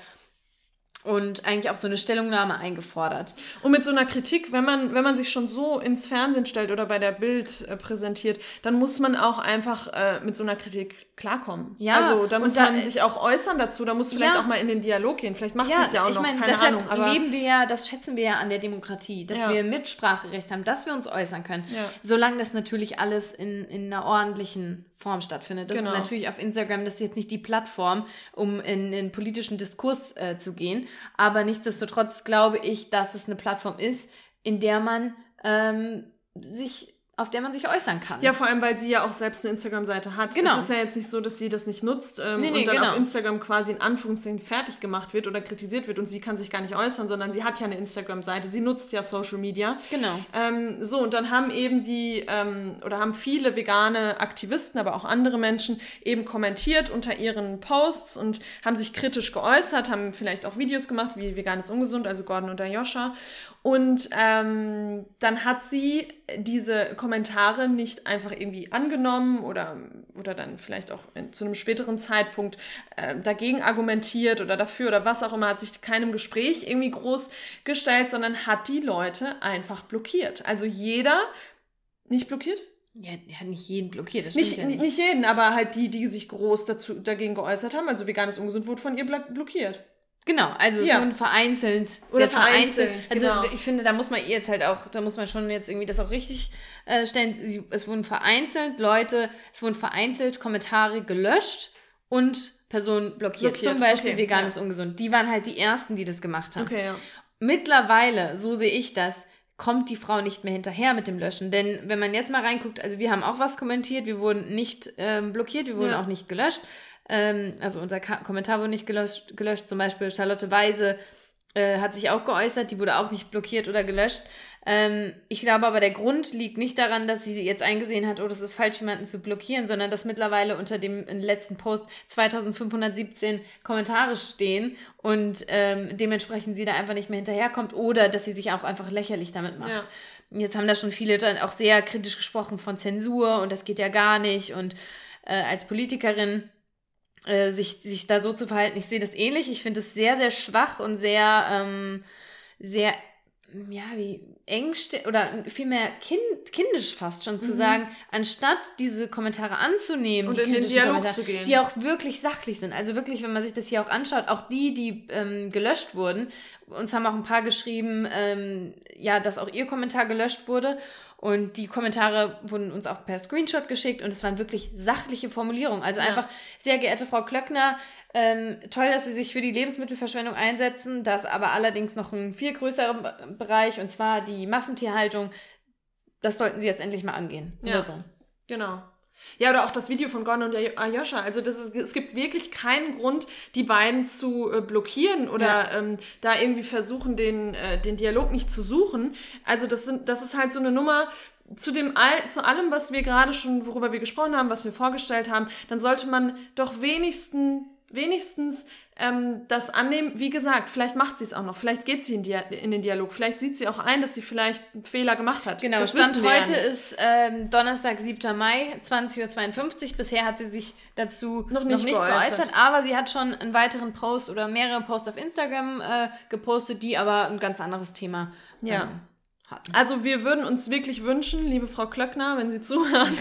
und eigentlich auch so eine Stellungnahme eingefordert. Und mit so einer Kritik, wenn man, wenn man sich schon so ins Fernsehen stellt oder bei der Bild äh, präsentiert, dann muss man auch einfach äh, mit so einer Kritik klarkommen. Ja, also da muss da- man sich auch äußern dazu, da muss vielleicht Ja. auch mal in den Dialog gehen. Vielleicht macht es ja auch ich noch, meine, keine deshalb Ahnung. Aber leben wir ja, das schätzen wir ja an der Demokratie, dass Ja. wir Mitspracherecht haben, dass wir uns äußern können. Ja. Solange das natürlich alles in, in einer ordentlichen Form stattfindet. Das Genau. ist natürlich auf Instagram, das ist jetzt nicht die Plattform, um in den politischen Diskurs äh, zu gehen. Aber nichtsdestotrotz glaube ich, dass es eine Plattform ist, in der man ähm, sich, auf der man sich äußern kann. Ja, vor allem, weil sie ja auch selbst eine Instagram-Seite hat. Genau. Es ist ja jetzt nicht so, dass sie das nicht nutzt ähm, Nee, nee, und dann genau. auf Instagram quasi in Anführungszeichen fertig gemacht wird oder kritisiert wird und sie kann sich gar nicht äußern, sondern sie hat ja eine Instagram-Seite. Sie nutzt ja Social Media. Genau. Ähm, so, und dann haben eben die, ähm, oder haben viele vegane Aktivisten, aber auch andere Menschen eben kommentiert unter ihren Posts und haben sich kritisch geäußert, haben vielleicht auch Videos gemacht, wie vegan ist ungesund, also Gordon und Ayosha. Und ähm, dann hat sie diese Kommentare nicht einfach irgendwie angenommen oder, oder dann vielleicht auch in, zu einem späteren Zeitpunkt äh, dagegen argumentiert oder dafür oder was auch immer, hat sich keinem Gespräch irgendwie groß gestellt, sondern hat die Leute einfach blockiert. Also jeder, nicht blockiert? Ja, ja, nicht jeden blockiert, das Nicht, ja nicht. nicht. jeden, aber halt die, die sich groß dazu, dagegen geäußert haben. Also veganes Ungesund wurde von ihr blockiert. Genau, also es Ja. wurden vereinzelt, Oder sehr vereinzelt. vereinzelt, Also genau. ich finde, da muss man jetzt halt auch, da muss man schon jetzt irgendwie das auch richtig äh, stellen. Sie, es wurden vereinzelt Leute, es wurden vereinzelt Kommentare gelöscht und Personen blockiert. Blockiert, Zum Beispiel okay, veganes ja. ungesund. Die waren halt die ersten, die das gemacht haben. Okay, ja. Mittlerweile, so sehe ich das, kommt die Frau nicht mehr hinterher mit dem Löschen. Denn wenn man jetzt mal reinguckt, also wir haben auch was kommentiert, wir wurden nicht ähm, blockiert, wir wurden Ja. auch nicht gelöscht. Ähm, also unser Ka Kommentar wurde nicht gelöscht, gelöscht. Zum Beispiel Charlotte Weise äh, hat sich auch geäußert, die wurde auch nicht blockiert oder gelöscht. Ähm, ich glaube aber, der Grund liegt nicht daran, dass sie jetzt eingesehen hat, oh, das ist falsch, jemanden zu blockieren, sondern dass mittlerweile unter dem letzten Post 2517 Kommentare stehen und ähm, dementsprechend sie da einfach nicht mehr hinterherkommt oder dass sie sich auch einfach lächerlich damit macht. Ja. Jetzt haben da schon viele dann auch sehr kritisch gesprochen von Zensur und das geht ja gar nicht. Und äh, als Politikerin äh, sich, sich da so zu verhalten, ich sehe das ähnlich. Ich finde es sehr, sehr schwach und sehr, ähm, sehr ja, wie eng oder vielmehr kind, kindisch fast schon zu mhm. sagen, anstatt diese Kommentare anzunehmen, und die in den Dialog zu gehen. die auch wirklich sachlich sind. Also wirklich, wenn man sich das hier auch anschaut, auch die, die ähm, gelöscht wurden, uns haben auch ein paar geschrieben, ähm, ja, dass auch ihr Kommentar gelöscht wurde. Und die Kommentare wurden uns auch per Screenshot geschickt und es waren wirklich sachliche Formulierungen. Also ja. einfach, sehr geehrte Frau Klöckner, ähm, toll, dass Sie sich für die Lebensmittelverschwendung einsetzen. Das aber allerdings noch ein viel größerer Bereich und zwar die Massentierhaltung. Das sollten Sie jetzt endlich mal angehen. Ja, oder so. genau. Ja, oder auch das Video von Gon und Ayosha. Also das ist, es gibt wirklich keinen Grund, die beiden zu äh, blockieren oder ja. ähm, da irgendwie versuchen, den, äh, den Dialog nicht zu suchen. Also das, sind, das ist halt so eine Nummer, zu dem all, zu allem, was wir gerade schon, worüber wir gesprochen haben, was wir vorgestellt haben, dann sollte man doch wenigstens wenigstens ähm, das annehmen. Wie gesagt, vielleicht macht sie es auch noch, vielleicht geht sie in, Dia in den Dialog, vielleicht sieht sie auch ein, dass sie vielleicht einen Fehler gemacht hat. Genau, das Stand heute ja ist ähm, Donnerstag, 7. Mai, 20.52 Uhr. Bisher hat sie sich dazu noch nicht, noch nicht geäußert. geäußert. aber sie hat schon einen weiteren Post oder mehrere Posts auf Instagram äh, gepostet, die aber ein ganz anderes Thema ja. Ähm, hatten. Also wir würden uns wirklich wünschen, liebe Frau Klöckner, wenn Sie <laughs> zuhören,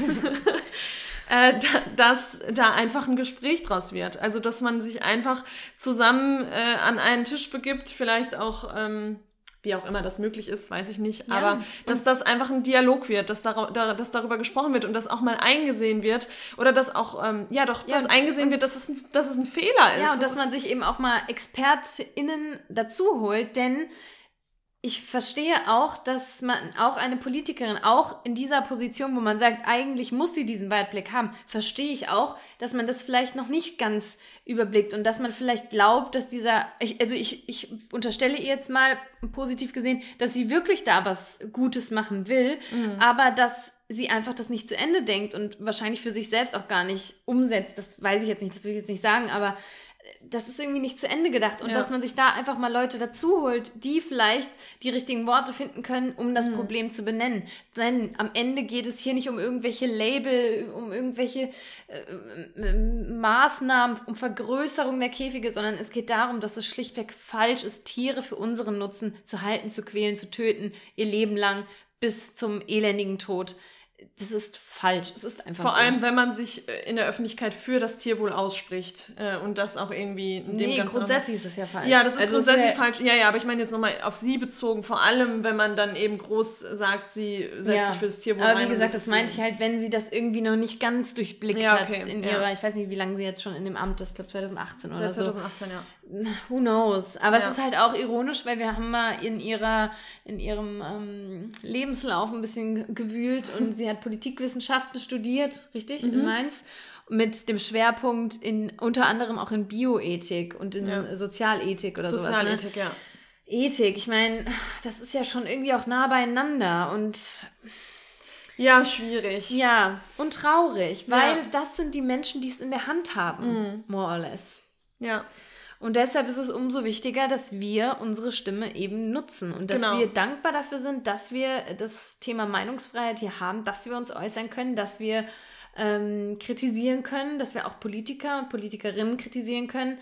äh, dass da einfach ein Gespräch draus wird. Also, dass man sich einfach zusammen äh, an einen Tisch begibt, vielleicht auch. Ähm, wie auch immer das möglich ist, weiß ich nicht. Ja, aber dass das einfach ein Dialog wird, dass, dar dass darüber gesprochen wird und dass auch mal eingesehen wird oder dass auch, ähm, ja doch, ja, dass eingesehen wird, dass es, ein, dass es ein Fehler ist. Ja, und dass man sich eben auch mal ExpertInnen dazu holt, denn ich verstehe auch, dass man auch eine Politikerin, auch in dieser Position, wo man sagt, eigentlich muss sie diesen Weitblick haben, verstehe ich auch, dass man das vielleicht noch nicht ganz überblickt und dass man vielleicht glaubt, dass dieser, ich, also ich, ich unterstelle ihr jetzt mal positiv gesehen, dass sie wirklich da was Gutes machen will, mhm. aber dass sie einfach das nicht zu Ende denkt und wahrscheinlich für sich selbst auch gar nicht umsetzt. Das weiß ich jetzt nicht, das will ich jetzt nicht sagen, aber das ist irgendwie nicht zu Ende gedacht und ja. dass man sich da einfach mal Leute dazu holt, die vielleicht die richtigen Worte finden können, um das mhm. Problem zu benennen. Denn am Ende geht es hier nicht um irgendwelche Label, um irgendwelche äh, äh, Maßnahmen, um Vergrößerung der Käfige, sondern es geht darum, dass es schlichtweg falsch ist, Tiere für unseren Nutzen zu halten, zu quälen, zu töten, ihr Leben lang bis zum elendigen Tod das ist falsch. Es ist einfach Vor so. allem, wenn man sich äh, in der Öffentlichkeit für das Tierwohl ausspricht äh, und das auch irgendwie dem nee, Ganzen grundsätzlich ist es ja falsch. Ja, das ist also grundsätzlich falsch. Ja, ja, aber ich meine jetzt nochmal auf sie bezogen, vor allem, wenn man dann eben groß sagt, sie setzt ja. sich für das Tierwohl ein. Aber wie gesagt, das, meinte ich halt, wenn sie das irgendwie noch nicht ganz durchblickt ja, okay. hat in ja. ihrer, ich weiß nicht, wie lange sie jetzt schon in dem Amt ist, ich glaube 2018 oder 2018, so. 2018, ja. Who knows? Aber es ist halt auch ironisch, weil wir haben mal in ihrer, in ihrem ähm, Lebenslauf ein bisschen gewühlt und sie hat Politikwissenschaften studiert, richtig, mhm. in Mainz, mit dem Schwerpunkt in unter anderem auch in Bioethik und in ja. Sozialethik oder Sozialethik, sowas. Ne? ja. Ethik, ich meine, das ist ja schon irgendwie auch nah beieinander und ja, schwierig. Ja, und traurig, weil ja. das sind die Menschen, die es in der Hand haben, mhm. more or less. Ja. Und deshalb ist es umso wichtiger, dass wir unsere Stimme eben nutzen und dass genau. wir dankbar dafür sind, dass wir das Thema Meinungsfreiheit hier haben, dass wir uns äußern können, dass wir ähm, kritisieren können, dass wir auch Politiker und Politikerinnen kritisieren können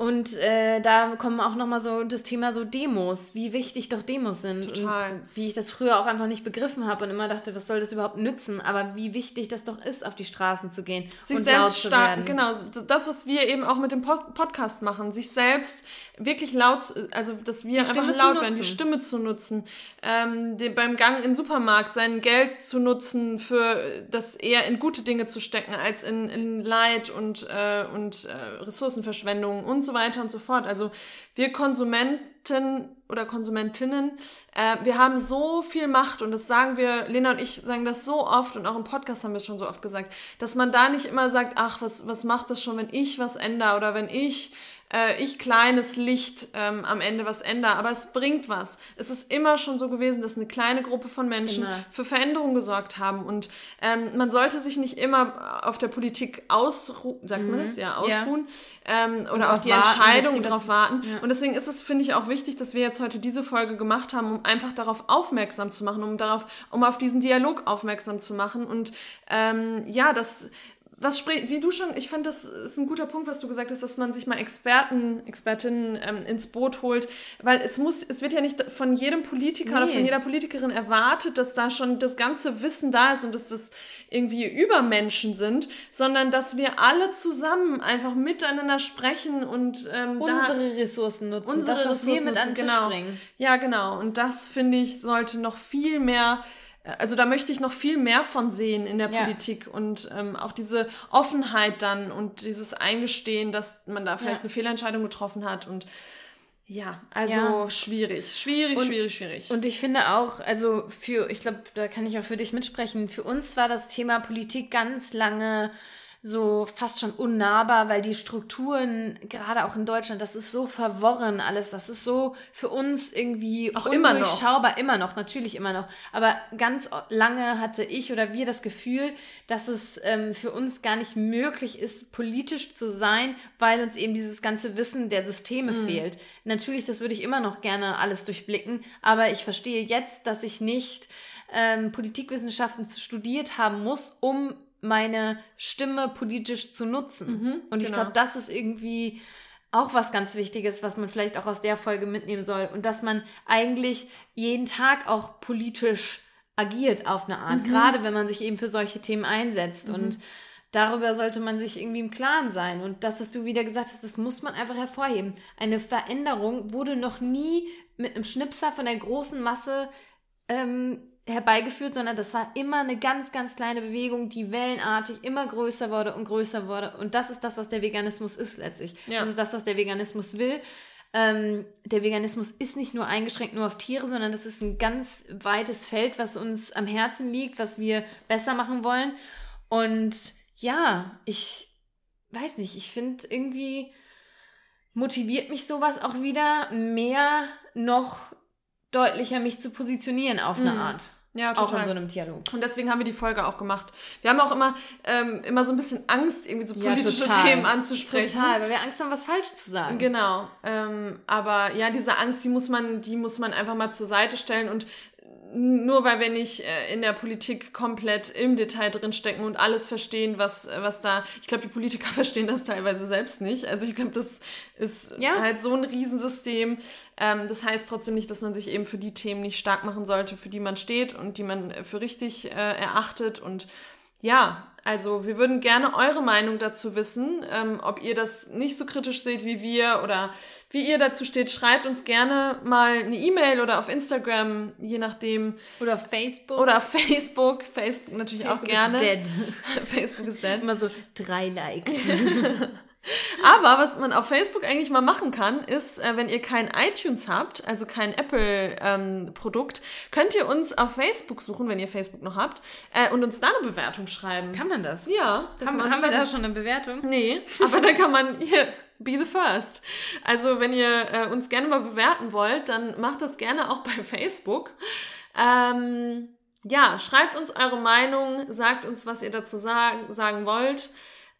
und äh, da kommen auch nochmal so das Thema so Demos, wie wichtig doch Demos sind. Total. Und wie ich das früher auch einfach nicht begriffen habe und immer dachte, was soll das überhaupt nützen? Aber wie wichtig das doch ist, auf die Straßen zu gehen. Sich und selbst starten, genau. Das, was wir eben auch mit dem Podcast machen, sich selbst wirklich laut, also dass wir einfach laut werden, die Stimme zu nutzen, ähm, den, beim Gang in den Supermarkt sein Geld zu nutzen, für das eher in gute Dinge zu stecken, als in, in Leid und, äh, und äh, Ressourcenverschwendung und so so weiter und so fort. Also wir Konsumenten oder Konsumentinnen, äh, wir haben so viel Macht und das sagen wir, Lena und ich sagen das so oft und auch im Podcast haben wir es schon so oft gesagt, dass man da nicht immer sagt, ach, was, was macht das schon, wenn ich was ändere oder wenn ich äh, ich kleines Licht ähm, am Ende was ändere, aber es bringt was. Es ist immer schon so gewesen, dass eine kleine Gruppe von Menschen Immer. für Veränderung gesorgt haben und ähm, man sollte sich nicht immer auf der Politik ausruhen, sagt man das? Ja, ausruhen ähm, oder auf die warten, Entscheidung drauf warten. Ja. Und deswegen ist es, finde ich, auch wichtig, dass wir jetzt heute diese Folge gemacht haben, um einfach darauf aufmerksam zu machen, um darauf, um auf diesen Dialog aufmerksam zu machen. Und ähm, ja, das, was spricht, wie du schon, ich fand, das ist ein guter Punkt, was du gesagt hast, dass man sich mal Experten, Expertinnen ähm, ins Boot holt, weil es muss, es wird ja nicht von jedem Politiker oder Nee. von jeder Politikerin erwartet, dass da schon das ganze Wissen da ist und dass das irgendwie Übermenschen sind, sondern dass wir alle zusammen einfach miteinander sprechen und ähm, Unsere Ressourcen nutzen. unsere das, was wir Ressourcen mit an den nutzen, Tisch genau. bringen. Ja, genau. Und das finde ich sollte noch viel mehr. Also da möchte ich noch viel mehr von sehen in der Ja. Politik und ähm, auch diese Offenheit dann und dieses Eingestehen, dass man da vielleicht Ja. eine Fehlentscheidung getroffen hat und ja, also Ja. schwierig, schwierig, Und- schwierig, schwierig. Und ich finde auch, also für, ich glaube, da kann ich auch für dich mitsprechen, für uns war das Thema Politik ganz lange so fast schon unnahbar, weil die Strukturen, gerade auch in Deutschland, das ist so verworren alles, das ist so für uns irgendwie Auch immer noch. immer noch, natürlich immer noch. Aber ganz lange hatte ich oder wir das Gefühl, dass es ähm, für uns gar nicht möglich ist, politisch zu sein, weil uns eben dieses ganze Wissen der Systeme Mhm. fehlt. Natürlich, das würde ich immer noch gerne alles durchblicken, aber ich verstehe jetzt, dass ich nicht ähm, Politikwissenschaften studiert haben muss, um meine Stimme politisch zu nutzen. Und ich genau. glaube, das ist irgendwie auch was ganz Wichtiges, was man vielleicht auch aus der Folge mitnehmen soll. Und dass man eigentlich jeden Tag auch politisch agiert auf eine Art, gerade wenn man sich eben für solche Themen einsetzt. Und darüber sollte man sich irgendwie im Klaren sein. Und das, was du wieder gesagt hast, das muss man einfach hervorheben. Eine Veränderung wurde noch nie mit einem Schnipser von der großen Masse ähm, herbeigeführt, sondern das war immer eine ganz, ganz kleine Bewegung, die wellenartig immer größer wurde und größer wurde. Und das ist das, was der Veganismus ist letztlich. Ja. Das ist das, was der Veganismus will. Ähm, der Veganismus ist nicht nur eingeschränkt nur auf Tiere, sondern das ist ein ganz weites Feld, was uns am Herzen liegt, was wir besser machen wollen. Und ja, ich weiß nicht, ich finde irgendwie motiviert mich sowas auch wieder mehr noch deutlicher mich zu positionieren auf eine Mhm. Art. ja, Auch total. in so einem Dialog. Und deswegen haben wir die Folge auch gemacht. Wir haben auch immer, ähm, immer so ein bisschen Angst, irgendwie so Ja, politische total. Themen anzusprechen. Total, weil wir Angst haben, was falsch zu sagen. Genau. Ähm, aber ja, diese Angst, die muss man, die muss man einfach mal zur Seite stellen und nur weil wir nicht äh, in der Politik komplett im Detail drin stecken und alles verstehen, was, äh, was da. Ich glaube, die Politiker <laughs> verstehen das teilweise selbst nicht. Also ich glaube, das ist Ja. halt so ein Riesensystem. Ähm, das heißt trotzdem nicht, dass man sich eben für die Themen nicht stark machen sollte, für die man steht und die man für richtig äh, erachtet. Und ja, also wir würden gerne eure Meinung dazu wissen, ähm, ob ihr das nicht so kritisch seht wie wir oder wie ihr dazu steht. Schreibt uns gerne mal eine E-Mail oder auf Instagram, je nachdem. Oder auf Facebook. Oder auf Facebook. Facebook natürlich auch Facebook gerne. Ist dead. <laughs> Facebook ist dead. Immer so drei Likes. <laughs> Aber was man auf Facebook eigentlich mal machen kann, ist, äh, wenn ihr kein iTunes habt, also kein Apple-Produkt, könnt ihr uns auf Facebook suchen, wenn ihr Facebook noch habt, äh, und uns da eine Bewertung schreiben. Kann man das? ja, da Haben, haben wir da schon eine Bewertung? Nee, aber da kann man hier be the first. Also wenn ihr äh, uns gerne mal bewerten wollt, dann macht das gerne auch bei Facebook. Ähm, ja, schreibt uns eure Meinung, sagt uns, was ihr dazu sagen, sagen wollt.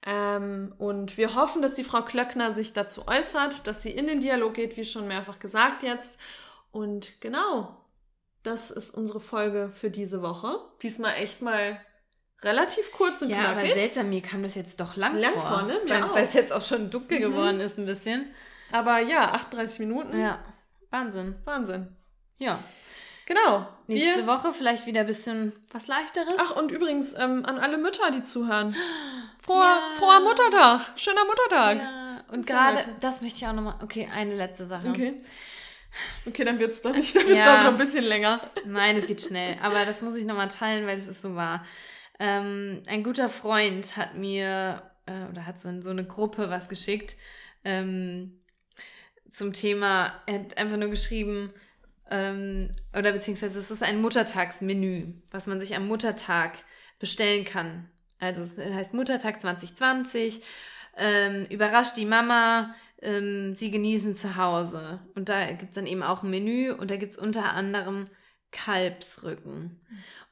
Ähm, und wir hoffen, dass die Frau Klöckner sich dazu äußert, dass sie in den Dialog geht, wie schon mehrfach gesagt jetzt. Und genau, das ist unsere Folge für diese Woche. Diesmal echt mal relativ kurz und Ja, aber knackig. seltsam, mir kam das jetzt doch lang, Lang vor. vor, ne? Weil es jetzt auch schon dunkel geworden ist ein bisschen. Aber ja, 38 Minuten. Ja, Wahnsinn. Wahnsinn. Ja, Genau. nächste Woche vielleicht wieder ein bisschen was Leichteres. ach, und übrigens ähm, an alle Mütter, die zuhören. Froher, Ja. froher Muttertag. Schöner Muttertag. ja, und gerade, das möchte ich auch nochmal, okay, eine letzte Sache. Okay. Okay, dann wird's doch nicht. Dann wird's Ja. auch noch ein bisschen länger. Nein, es geht schnell. Aber das muss ich nochmal teilen, weil es ist so wahr. Ähm, ein guter Freund hat mir äh, oder hat so in so eine Gruppe was geschickt ähm, zum Thema. Er hat einfach nur geschrieben, ähm, oder beziehungsweise es ist ein Muttertagsmenü, was man sich am Muttertag bestellen kann. Also es heißt Muttertag 2020. Ähm, überrascht die Mama, ähm, sie genießen zu Hause. Und da gibt es dann eben auch ein Menü und da gibt es unter anderem Kalbsrücken.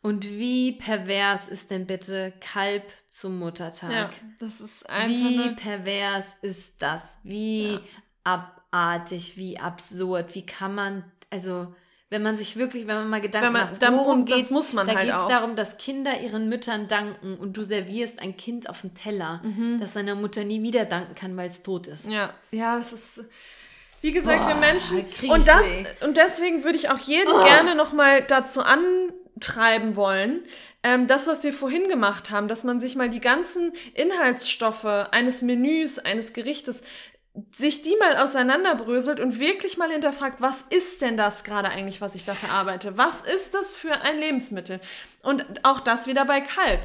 Und wie pervers ist denn bitte Kalb zum Muttertag? Ja, das ist einfach. Wie eine- pervers ist das? Wie Ja. abartig, wie absurd, wie kann man, also wenn man sich wirklich, wenn man mal Gedanken man- macht, dann- worum das muss man da halt geht es darum, dass Kinder ihren Müttern danken und du servierst ein Kind auf dem Teller, das seiner Mutter nie wieder danken kann, weil es tot ist. Mhm. Ja, ja, es ist. Wie gesagt, wir Boah, Menschen. krieg Und, das, ey. und deswegen würde ich auch jeden gerne nochmal dazu antreiben wollen, ähm, das, was wir vorhin gemacht haben, dass man sich mal die ganzen Inhaltsstoffe eines Menüs, eines Gerichtes, sich die mal auseinanderbröselt und wirklich mal hinterfragt, was ist denn das gerade eigentlich, was ich da verarbeite? Was ist das für ein Lebensmittel? Und auch das wieder bei Kalb.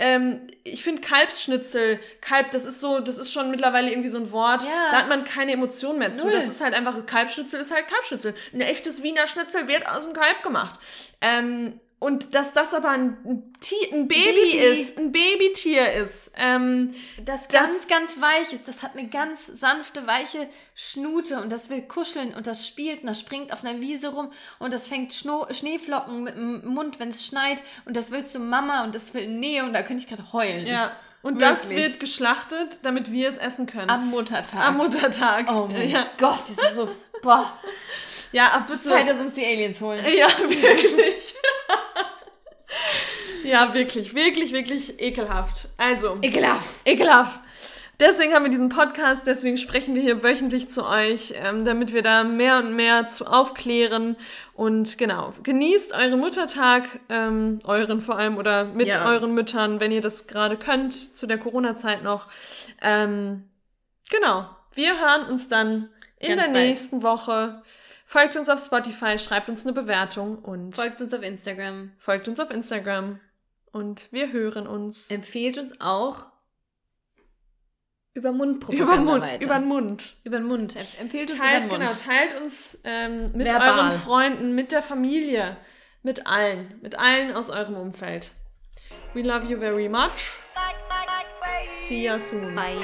Ähm, ich finde Kalbsschnitzel, Kalb, das ist so, das ist schon mittlerweile irgendwie so ein Wort, Ja. da hat man keine Emotionen mehr zu. Null. Das ist halt einfach, Kalbschnitzel ist halt Kalbschnitzel. Ein echtes Wiener Schnitzel wird aus dem Kalb gemacht. Ähm, und dass das aber ein, Tier, ein Baby, Baby. ist, ein Babytier ist. Ähm, Das Das- ganz, ganz weich ist. Das hat eine ganz sanfte, weiche Schnute und das will kuscheln und das spielt und das springt auf einer Wiese rum und das fängt Schno Schneeflocken mit dem Mund, wenn es schneit und das will zu Mama und das will Nähe und da könnte ich gerade heulen. ja. Und das Wirklich. wird geschlachtet, damit wir es essen können. Am Muttertag. Am Muttertag. oh mein ja. Gott, die sind so. Boah. <laughs> Ja, ist Zeit, dass uns die Aliens holen. Ja, <laughs> wirklich. Ja, wirklich, wirklich, wirklich ekelhaft. Also, Ekelhaft. ekelhaft. Deswegen haben wir diesen Podcast, deswegen sprechen wir hier wöchentlich zu euch, ähm, damit wir da mehr und mehr zu aufklären. Und genau, genießt euren Muttertag, ähm, euren vor allem oder mit Ja. euren Müttern, wenn ihr das gerade könnt, zu der Corona-Zeit noch. Ähm, genau, wir hören uns dann in Ganz der bald. nächsten Woche. Folgt uns auf Spotify, schreibt uns eine Bewertung und Folgt uns auf Instagram. folgt uns auf Instagram. Und wir hören uns Empfehlt uns auch über Mundpropaganda über Mund, weiter. über den Mund. über den Mund. Em- Empfehlt uns Teilt, über den genau, Mund. teilt uns ähm, mit Verbal. euren Freunden, mit der Familie, mit allen, mit allen aus eurem Umfeld. We love you very much. See ya soon. Bye.